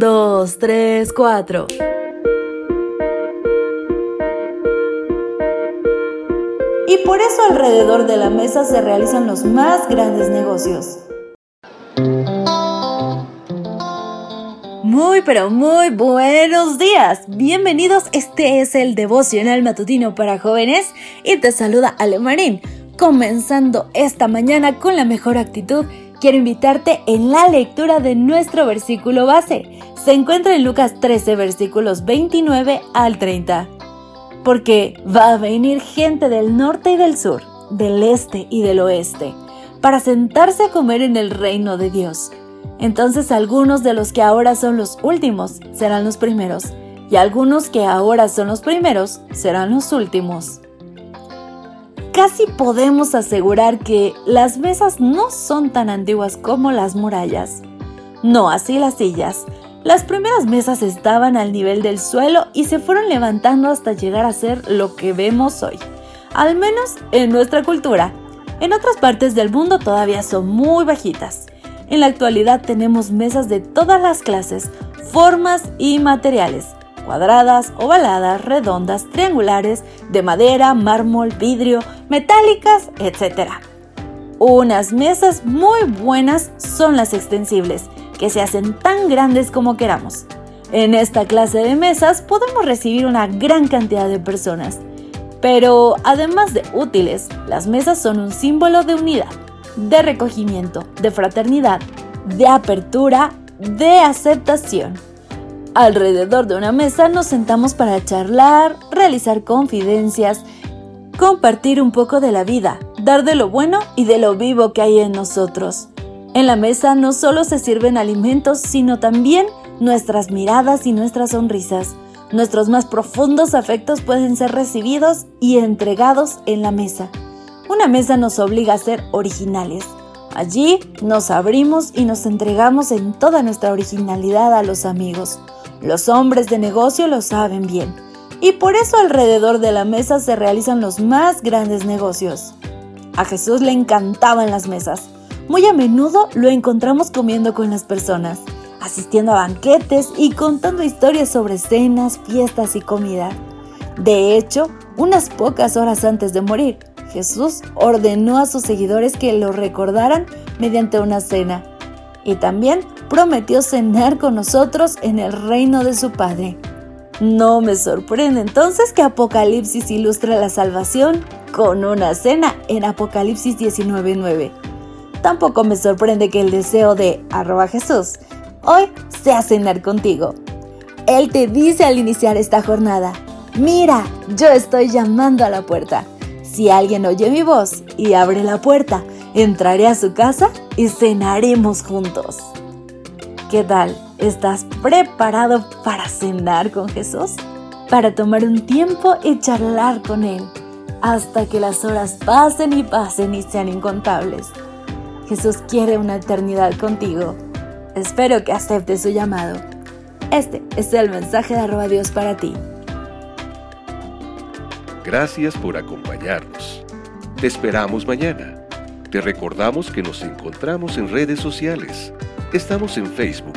2, 3, 4. Y por eso alrededor de la mesa se realizan los más grandes negocios. Muy pero muy buenos días. Bienvenidos. Este es el devocional matutino para jóvenes y te saluda Alemarín. Comenzando esta mañana con la mejor actitud, quiero invitarte en la lectura de nuestro versículo base. Se encuentra en Lucas 13 versículos 29 al 30 porque va a venir gente del norte y del sur, del este y del oeste, para sentarse a comer en el reino de Dios. Entonces algunos de los que ahora son los últimos serán los primeros, y algunos que ahora son los primeros serán los últimos. Casi podemos asegurar que las mesas no son tan antiguas como las murallas. No así las sillas, las primeras mesas estaban al nivel del suelo y se fueron levantando hasta llegar a ser lo que vemos hoy, al menos en nuestra cultura. En otras partes del mundo todavía son muy bajitas. En la actualidad tenemos mesas de todas las clases, formas y materiales, cuadradas, ovaladas, redondas, triangulares, de madera, mármol, vidrio, metálicas, etc. Unas mesas muy buenas son las extensibles, que se hacen tan grandes como queramos. En esta clase de mesas podemos recibir una gran cantidad de personas. Pero además de útiles, las mesas son un símbolo de unidad, de recogimiento, de fraternidad, de apertura, de aceptación. Alrededor de una mesa nos sentamos para charlar, realizar confidencias, compartir un poco de la vida, dar de lo bueno y de lo vivo que hay en nosotros. En la mesa no solo se sirven alimentos, sino también nuestras miradas y nuestras sonrisas. Nuestros más profundos afectos pueden ser recibidos y entregados en la mesa. Una mesa nos obliga a ser originales. Allí nos abrimos y nos entregamos en toda nuestra originalidad a los amigos. Los hombres de negocio lo saben bien. Y por eso alrededor de la mesa se realizan los más grandes negocios. A Jesús le encantaban las mesas. Muy a menudo lo encontramos comiendo con las personas, asistiendo a banquetes y contando historias sobre cenas, fiestas y comida. De hecho, unas pocas horas antes de morir, Jesús ordenó a sus seguidores que lo recordaran mediante una cena y también prometió cenar con nosotros en el reino de su Padre. No me sorprende entonces que Apocalipsis ilustre la salvación con una cena en Apocalipsis 19.9. Tampoco me sorprende que el deseo de arroba Jesús hoy sea cenar contigo. Él te dice al iniciar esta jornada, mira, yo estoy llamando a la puerta. Si alguien oye mi voz y abre la puerta, entraré a su casa y cenaremos juntos. ¿Qué tal? ¿Estás preparado para cenar con Jesús? Para tomar un tiempo y charlar con Él, hasta que las horas pasen y pasen y sean incontables. Jesús quiere una eternidad contigo. Espero que aceptes su llamado. Este es el mensaje de arroba Dios para ti. Gracias por acompañarnos. Te esperamos mañana. Te recordamos que nos encontramos en redes sociales. Estamos en Facebook,